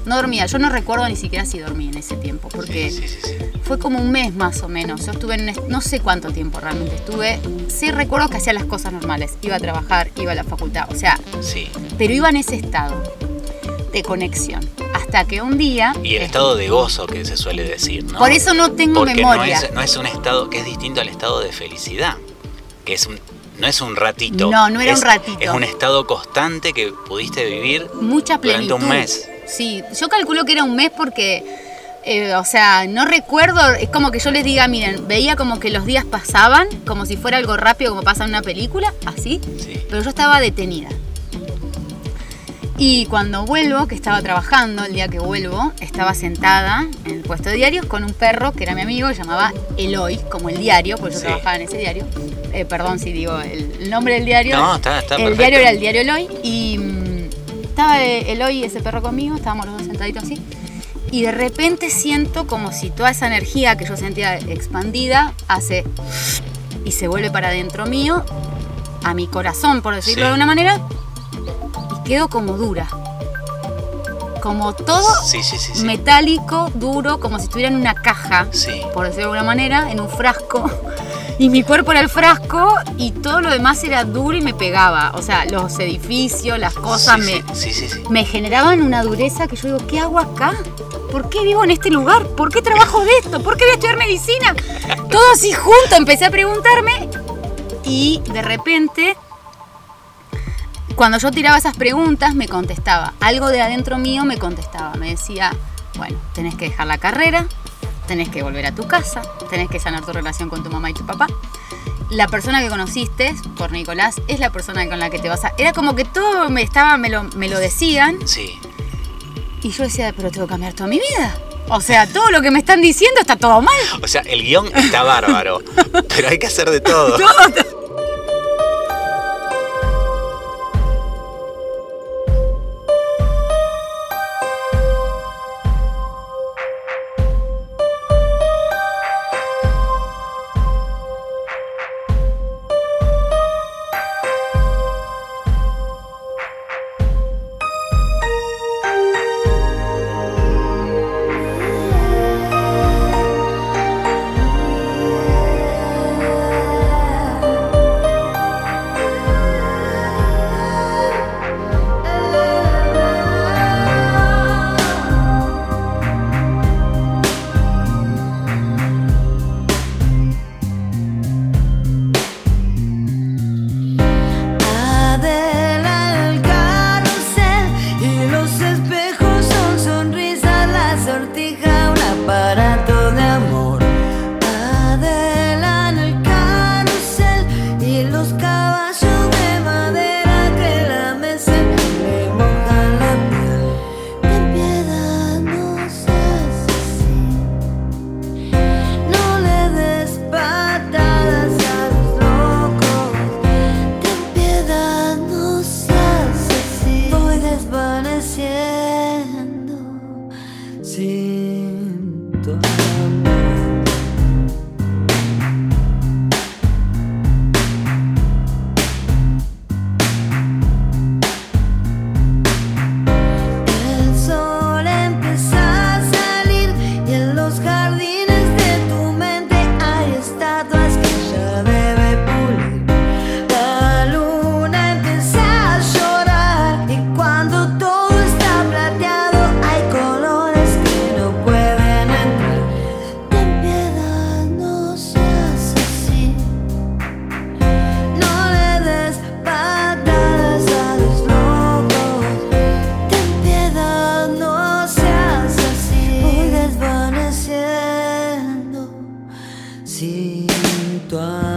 No dormía, yo no recuerdo ni siquiera si dormí en ese tiempo, porque Sí, sí, sí, sí. fue como un mes más o menos. Yo estuve en no sé cuánto tiempo realmente estuve. Sí recuerdo que hacía las cosas normales, iba a trabajar, iba a la facultad, o sea, Sí. pero iba en ese estado de conexión. Hasta que un día... Y el eh, estado de gozo que se suele decir, ¿no? Por eso no tengo Porque memoria. No es, no es un estado que es distinto al estado de felicidad, que es un, no es un ratito. No, no era es- un ratito. Es un estado constante que pudiste vivir mucha durante plenitud. un mes. Sí, yo calculo que era un mes porque, eh, o sea, no recuerdo, es como que yo les diga, miren, veía como que los días pasaban, como si fuera algo rápido, como pasa en una película, así, Sí. pero yo estaba detenida. Y cuando vuelvo, que estaba trabajando, el día que vuelvo, estaba sentada en el puesto de diarios con un perro que era mi amigo, que llamaba Eloy, como el diario, porque yo Sí. trabajaba en ese diario. Eh, perdón si digo el, nombre del diario. No, está, está El perfecto. diario era el diario Eloy y estaba Eloy ese perro conmigo, estábamos los dos sentaditos así. Y de repente siento como si toda esa energía que yo sentía expandida hace y se vuelve para adentro mío, a mi corazón, por decirlo Sí. de una manera, y quedo como dura. Como todo Sí, sí, metálico, duro, como si estuviera en una caja por decirlo de alguna manera, en un frasco. Y mi cuerpo era el frasco y todo lo demás era duro y me pegaba. O sea, los edificios, las cosas sí, me, sí, sí, sí. me generaban una dureza que yo digo, ¿qué hago acá? ¿Por qué vivo en este lugar? ¿Por qué trabajo de esto? ¿Por qué voy a estudiar medicina? Todo así junto, empecé a preguntarme y de repente, cuando yo tiraba esas preguntas, me contestaba. Algo de adentro mío me contestaba. Me decía, bueno, tenés que dejar la carrera, tenés que volver a tu casa, tenés que sanar tu relación con tu mamá y tu papá. La persona que conociste, por Nicolás, es la persona con la que te vas a... Era como que todo me, estaba, me, lo, me lo decían Sí. y yo decía, pero tengo que cambiar toda mi vida. O sea, todo lo que me están diciendo está todo mal. O sea, el guion está bárbaro, pero hay que hacer de todo. Adela sin.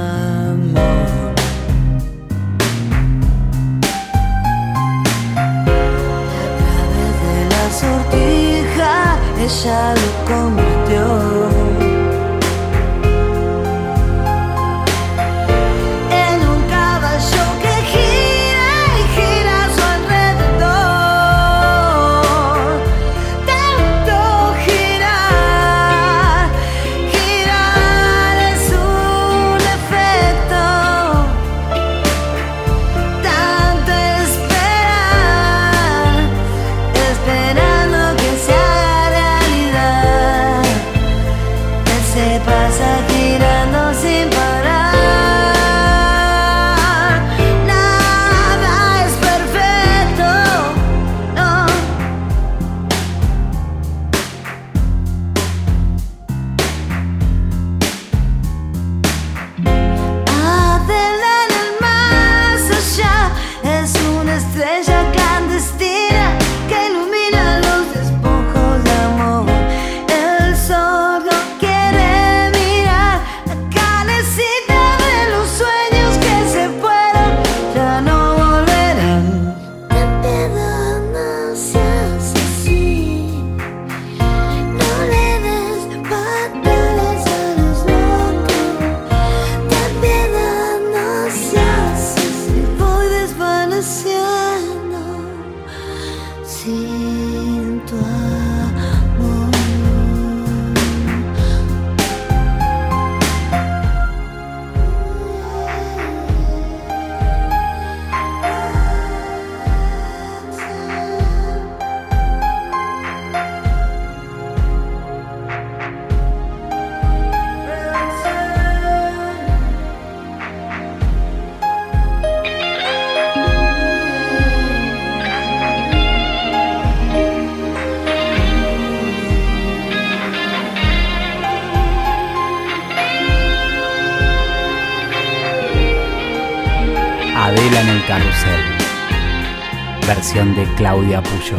De Claudia Puyo.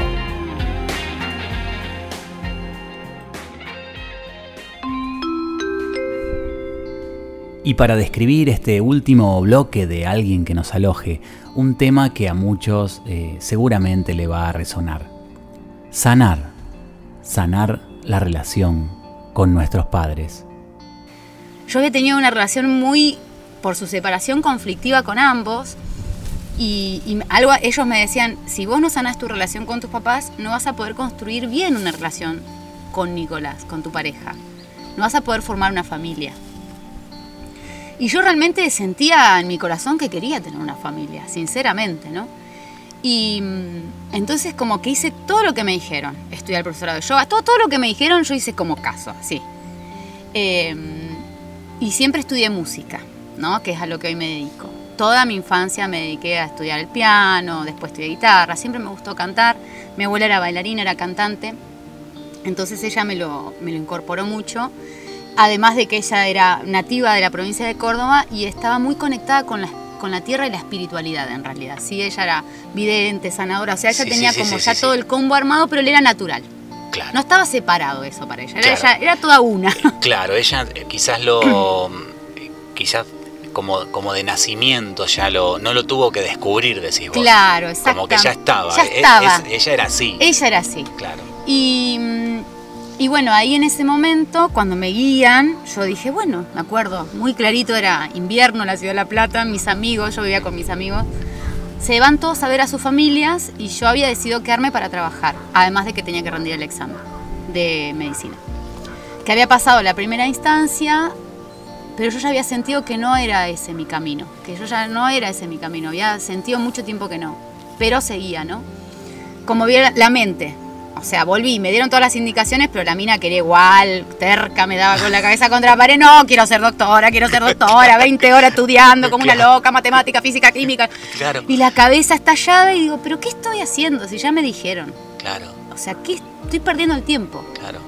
Y para describir este último bloque de alguien que nos aloje, un tema que a muchos eh, seguramente le va a resonar. Sanar. Sanar la relación con nuestros padres. Yo había tenido una relación muy, por su separación, conflictiva con ambos. Y, algo, ellos me decían, si vos no sanás tu relación con tus papás, no vas a poder construir bien una relación con Nicolás, con tu pareja. No vas a poder formar una familia. Y yo realmente sentía en mi corazón que quería tener una familia, sinceramente, ¿no? Y mm, entonces como que hice todo lo que me dijeron. Estudié el profesorado de yoga, todo, todo lo que me dijeron yo hice como caso, así. Eh, y siempre estudié música, ¿no? Que es a lo que hoy me dedico. Toda mi infancia me dediqué a estudiar el piano, después estudié guitarra, siempre me gustó cantar. Mi abuela era bailarina, era cantante. Entonces ella me lo, me lo incorporó mucho. Además de que ella era nativa de la provincia de Córdoba y estaba muy conectada con la, con la tierra y la espiritualidad en realidad. Sí, ella era vidente, sanadora, o sea, ella Sí, tenía sí, como sí, ya todo el combo armado, pero él era natural. Claro. No estaba separado eso para ella, era, Claro. ella- era toda una. Claro, ella eh, quizás lo. eh, quizás como, como de nacimiento ya lo. No lo tuvo que descubrir, decís vos. Claro, exacto. Como que ya estaba. Ya estaba. es- ella era así. Ella era así. Claro. Y, mm, y bueno, ahí en ese momento, cuando me guían, yo dije, bueno, me acuerdo, muy clarito, era invierno en la ciudad de La Plata, mis amigos, yo vivía con mis amigos, se van todos a ver a sus familias y yo había decidido quedarme para trabajar, además de que tenía que rendir el examen de medicina. Que había pasado la primera instancia, pero yo ya había sentido que no era ese mi camino, que yo ya no era ese mi camino, había sentido mucho tiempo que no, pero seguía, ¿no? Como viera la mente. O sea, volví, me dieron todas las indicaciones, pero la mina quería igual, terca, me daba con la cabeza contra la pared. No, quiero ser doctora, quiero ser doctora, 20 horas estudiando como una loca, matemática, física, química. Claro. Y la cabeza estallada y digo, ¿pero qué estoy haciendo? Si ya me dijeron. Claro, O sea, ¿qué? Estoy perdiendo el tiempo. claro.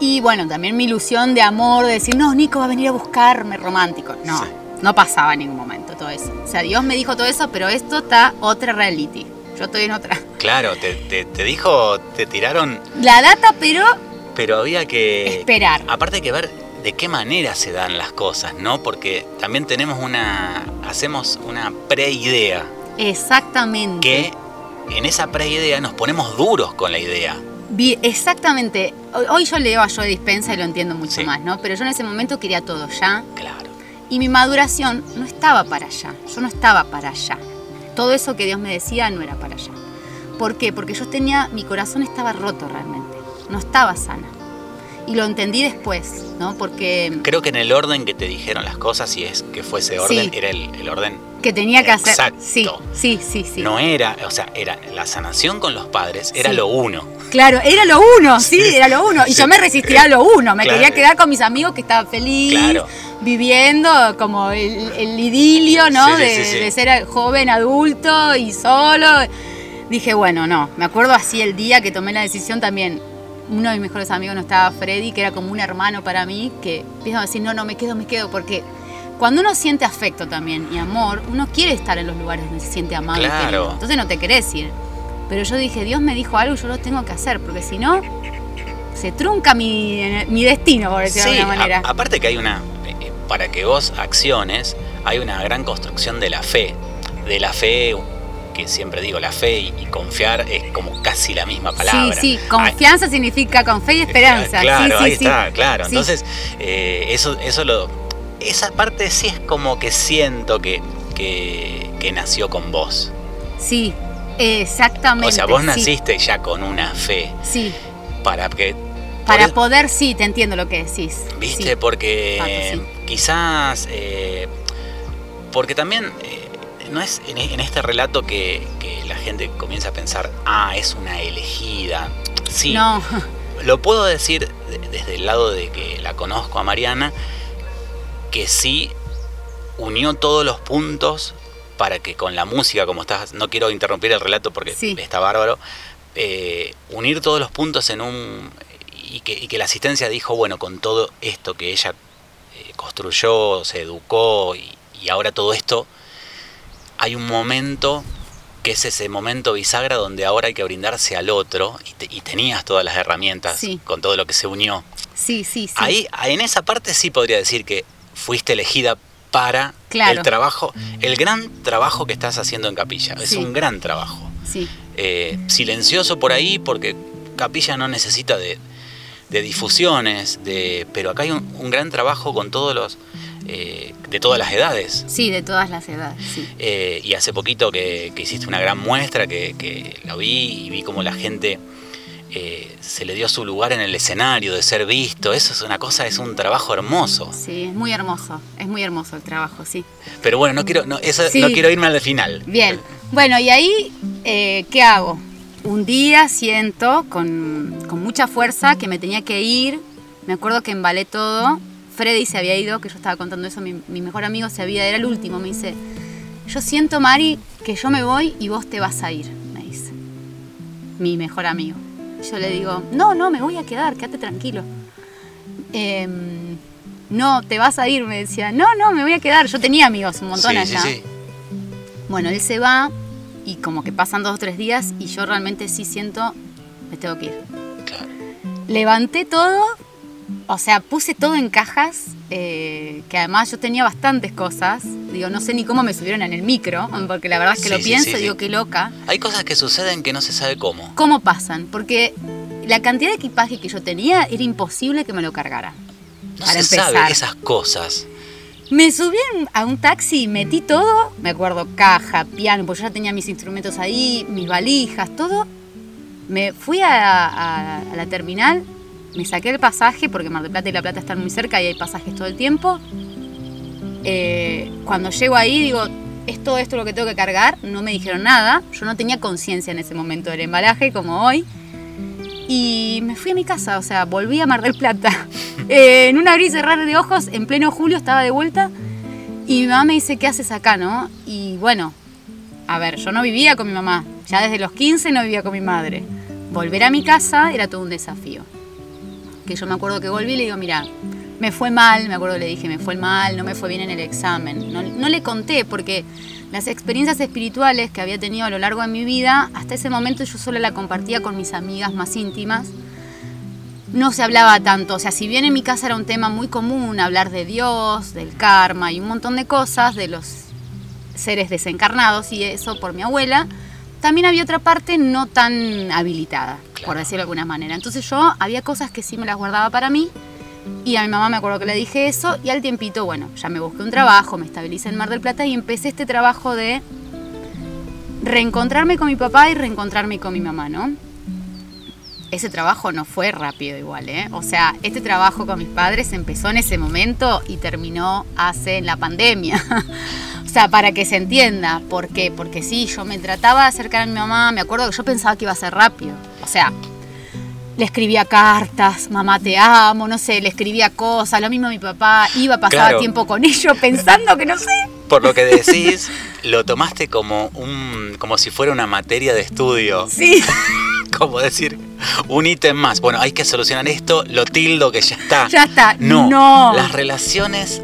Y bueno, también mi ilusión de amor, de decir, no, Nico va a venir a buscarme, romántico. No, Sí. no pasaba en ningún momento todo eso. O sea, Dios me dijo todo eso, pero esto está otra reality. Yo estoy en otra. Claro, te, te- te dijo, te tiraron, La data, pero pero había que. esperar. Aparte hay que ver de qué manera se dan las cosas, ¿no? Porque también tenemos una. hacemos una preidea. Exactamente. Que en esa preidea nos ponemos duros con la idea. Exactamente. Hoy, hoy yo leo a Joe Dispensa y lo entiendo mucho Sí. más, ¿no? Pero yo en ese momento quería todo ya. Claro. Y mi maduración no estaba para allá. Yo no estaba para allá. Todo eso que Dios me decía no era para allá. ¿Por qué? Porque yo tenía, mi corazón estaba roto realmente. No estaba sana. Y lo entendí después, ¿no? Porque Creo que en el orden que te dijeron las cosas, si es que fuese orden, Sí. era el, el orden. que tenía que hacer. Exacto. Sí, sí, sí, sí. No era, o sea, era la sanación con los padres, era Sí. lo uno. Claro, era lo uno, sí, era lo uno. Y yo me resistía a lo uno. Me Claro. quería quedar con mis amigos que estaban feliz, Claro. viviendo como el, el idilio, ¿no? De, de ser joven, adulto y solo. Dije, bueno, no. Me acuerdo así el día que tomé la decisión también. Uno de mis mejores amigos no estaba Freddy, que era como un hermano para mí, que empiezo a decir, no, no, me quedo, me quedo, porque cuando uno siente afecto también y amor, uno quiere estar en los lugares donde se siente amado. y Claro. querido. Entonces no te querés ir. Pero yo dije, Dios me dijo algo y yo lo tengo que hacer, porque si no, se trunca mi, mi destino, por decirlo de alguna manera. a- aparte que hay una, eh, para que vos acciones, hay una gran construcción de la fe. De la fe, que siempre digo, la fe y, y confiar es como casi la misma palabra. Sí, sí, confianza significa con fe y esperanza. Claro, sí, ahí sí. está, claro. Entonces, eh, eso, eso lo. Esa parte sí es como que siento que, que, que nació con vos. Sí, exactamente. O sea, vos naciste ya con una fe. Sí, Para que. para poder, sí, te entiendo lo que decís. ¿Viste? Sí. Porque Pato, quizás. eh, porque también. eh, no es en, en este relato que, que la gente comienza a pensar, ah, es una elegida. Sí, No, lo puedo decir de- desde el lado de que la conozco a Mariana, que sí unió todos los puntos para que con la música, como estás, no quiero interrumpir el relato porque Sí. está bárbaro, eh, unir todos los puntos en un... Y que, y que la asistencia dijo, bueno, con todo esto que ella eh, construyó, se educó y, y ahora todo esto, hay un momento que es ese momento bisagra donde ahora hay que brindarse al otro y, te- y tenías todas las herramientas Sí. con todo lo que se unió. sí, sí, sí. Ahí, en esa parte sí podría decir que fuiste elegida para Claro. el trabajo, el gran trabajo que estás haciendo en Capilla. Es un gran trabajo. Sí, Eh, silencioso por ahí porque Capilla no necesita de, de difusiones, de, pero acá hay un, un gran trabajo con todos los, eh, de todas las edades. sí, de todas las edades, sí. Eh, y hace poquito que, que hiciste una gran muestra, que, que la vi y vi como la gente eh, se le dio su lugar en el escenario de ser visto. Eso es una cosa, es un trabajo hermoso. Sí, es muy hermoso, es muy hermoso el trabajo, sí. Pero bueno, no quiero, no, eso- Sí. no quiero irme al final. Bien, bueno, y ahí, ¿qué hago? Un día siento con, con mucha fuerza que me tenía que ir. Me acuerdo que embalé todo. Freddy se había ido, que yo estaba contando eso, mi, mi mejor amigo se había, era el último. Me dice, yo siento, Mari, que yo me voy y vos te vas a ir, me dice. Mi mejor amigo. Yo le digo, no, no, me voy a quedar, quédate tranquilo. Em, no, te vas a ir, me decía. No, no, me voy a quedar. Yo tenía amigos, un montón Sí, allá. sí, sí. Bueno, él se va y como que pasan dos o tres días y yo realmente sí siento, me tengo que ir. Claro. Levanté todo, o sea, puse todo en cajas, eh, que además yo tenía bastantes cosas. Digo, no sé ni cómo me subieron en el micro, porque la verdad es que Sí, lo sí, pienso sí, digo, qué loca. Hay cosas que suceden que no se sabe cómo. ¿Cómo pasan? Porque la cantidad de equipaje que yo tenía era imposible que me lo cargara. No Para se empezar. sabe esas cosas. Me subí a un taxi, metí todo, me acuerdo, caja, piano, porque yo ya tenía mis instrumentos ahí, mis valijas, todo. Me fui a, a- a la terminal, me saqué el pasaje, porque Mar del Plata y La Plata están muy cerca y hay pasajes todo el tiempo. Eh, cuando llego ahí digo, es todo esto lo que tengo que cargar, no me dijeron nada, yo no tenía conciencia en ese momento del embalaje como hoy. Y me fui a mi casa, o sea, volví a Mar del Plata. Eh, en un abrir y cerrar de ojos, en pleno julio estaba de vuelta. Y mi mamá me dice, ¿qué haces acá, no? Y bueno, a ver, yo no vivía con mi mamá. Ya desde los 15 no vivía con mi madre. Volver a mi casa era todo un desafío. Que yo me acuerdo que volví y le digo, mira, me fue mal, me acuerdo que le dije, me fue mal, no me fue bien en el examen. No, no le conté porque las experiencias espirituales que había tenido a lo largo de mi vida, hasta ese momento yo solo la compartía con mis amigas más íntimas. No se hablaba tanto, o sea, si bien en mi casa era un tema muy común hablar de Dios, del karma y un montón de cosas, de los seres desencarnados y eso por mi abuela, también había otra parte no tan habilitada, por decirlo de alguna manera. Entonces yo había cosas que sí me las guardaba para mí y a mi mamá me acuerdo que le dije eso y al tiempito, bueno, ya me busqué un trabajo, me estabilicé en Mar del Plata y empecé este trabajo de reencontrarme con mi papá y reencontrarme con mi mamá, ¿no? ese trabajo no fue rápido igual, ¿eh? O sea, este trabajo con mis padres empezó en ese momento y terminó hace en la pandemia. o sea, para que se entienda. ¿Por qué? Porque sí, yo me trataba de acercar a mi mamá, me acuerdo que yo pensaba que iba a ser rápido. O sea, le escribía cartas, mamá te amo, no sé, le escribía cosas, lo mismo mi papá, iba a pasar Claro. tiempo con ellos pensando que no sé. Por lo que decís, lo tomaste como un como si fuera una materia de estudio. Sí. Como decir, un ítem más. Bueno, hay que solucionar esto, lo tildo que ya está. Ya está. No, No. las relaciones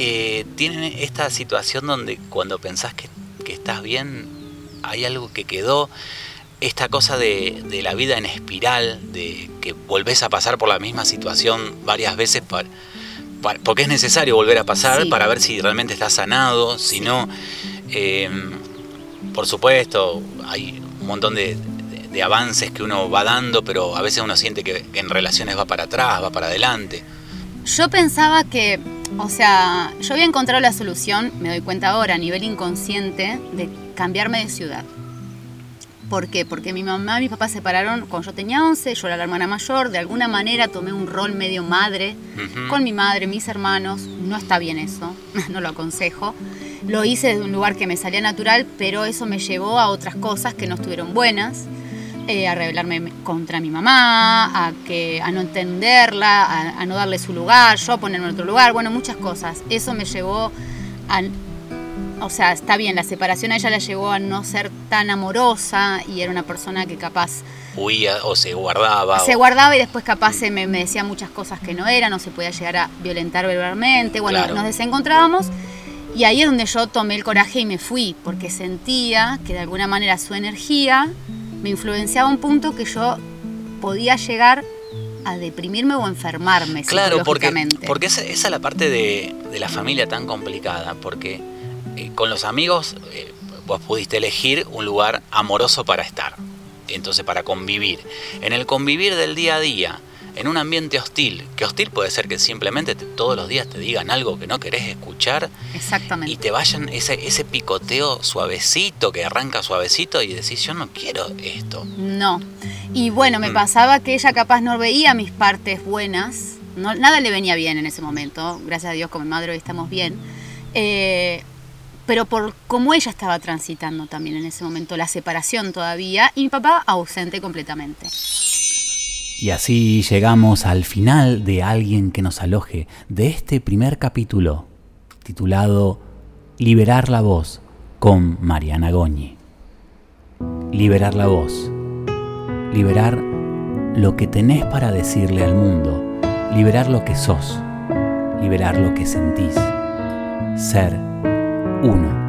eh, tienen esta situación donde cuando pensás que, que estás bien, hay algo que quedó. Esta cosa de, de la vida en espiral, de que volvés a pasar por la misma situación varias veces para, para- porque es necesario volver a pasar Sí. para ver si realmente estás sanado, si no. eh, por supuesto, hay un montón de, de- de avances que uno va dando, pero a veces uno siente que, que en relaciones va para atrás, va para adelante. Yo pensaba que, o sea, yo había encontrado la solución, me doy cuenta ahora, a nivel inconsciente, de cambiarme de ciudad. ¿Por qué? Porque mi mamá y mi papá se separaron cuando yo tenía 11, yo era la hermana mayor, de alguna manera tomé un rol medio madre Ujú. con mi madre, mis hermanos, no está bien eso, no lo aconsejo. Lo hice desde un lugar que me salía natural, pero eso me llevó a otras cosas que no estuvieron buenas. Eh, a rebelarme contra mi mamá, a, que, a no entenderla, a, a no darle su lugar, yo a ponerme en otro lugar, bueno, muchas cosas. Eso me llevó a... O sea, está bien, la separación a ella la llevó a no ser tan amorosa y era una persona que capaz Huía o se guardaba. se o- guardaba y después capaz se me, me decía muchas cosas que no eran, no se podía llegar a violentar verbalmente. Bueno, Claro. nos desencontrábamos y ahí es donde yo tomé el coraje y me fui, porque sentía que de alguna manera su energía me influenciaba a un punto que yo podía llegar a deprimirme o enfermarme Claro, porque, porque esa, esa es la parte de, de la familia tan complicada, porque eh, con los amigos eh, vos pudiste elegir un lugar amoroso para estar, entonces para convivir. En el convivir del día a día, en un ambiente hostil, que hostil puede ser que simplemente te- todos los días te digan algo que no querés escuchar Exactamente. y te vayan ese, ese picoteo suavecito que arranca suavecito y decís yo no quiero esto. No. Y bueno, me Mm. pasaba que ella capaz no veía mis partes buenas. No, nada le venía bien en ese momento. Gracias a Dios con mi madre hoy estamos bien. Eh, pero por cómo ella estaba transitando también en ese momento, la separación todavía, y mi papá ausente completamente. Y así llegamos al final de Alguien que nos aloje, de este primer capítulo, titulado Liberar la voz, con Mariana Goñi. Liberar la voz. Liberar lo que tenés para decirle al mundo. Liberar lo que sos. Liberar lo que sentís. Ser uno.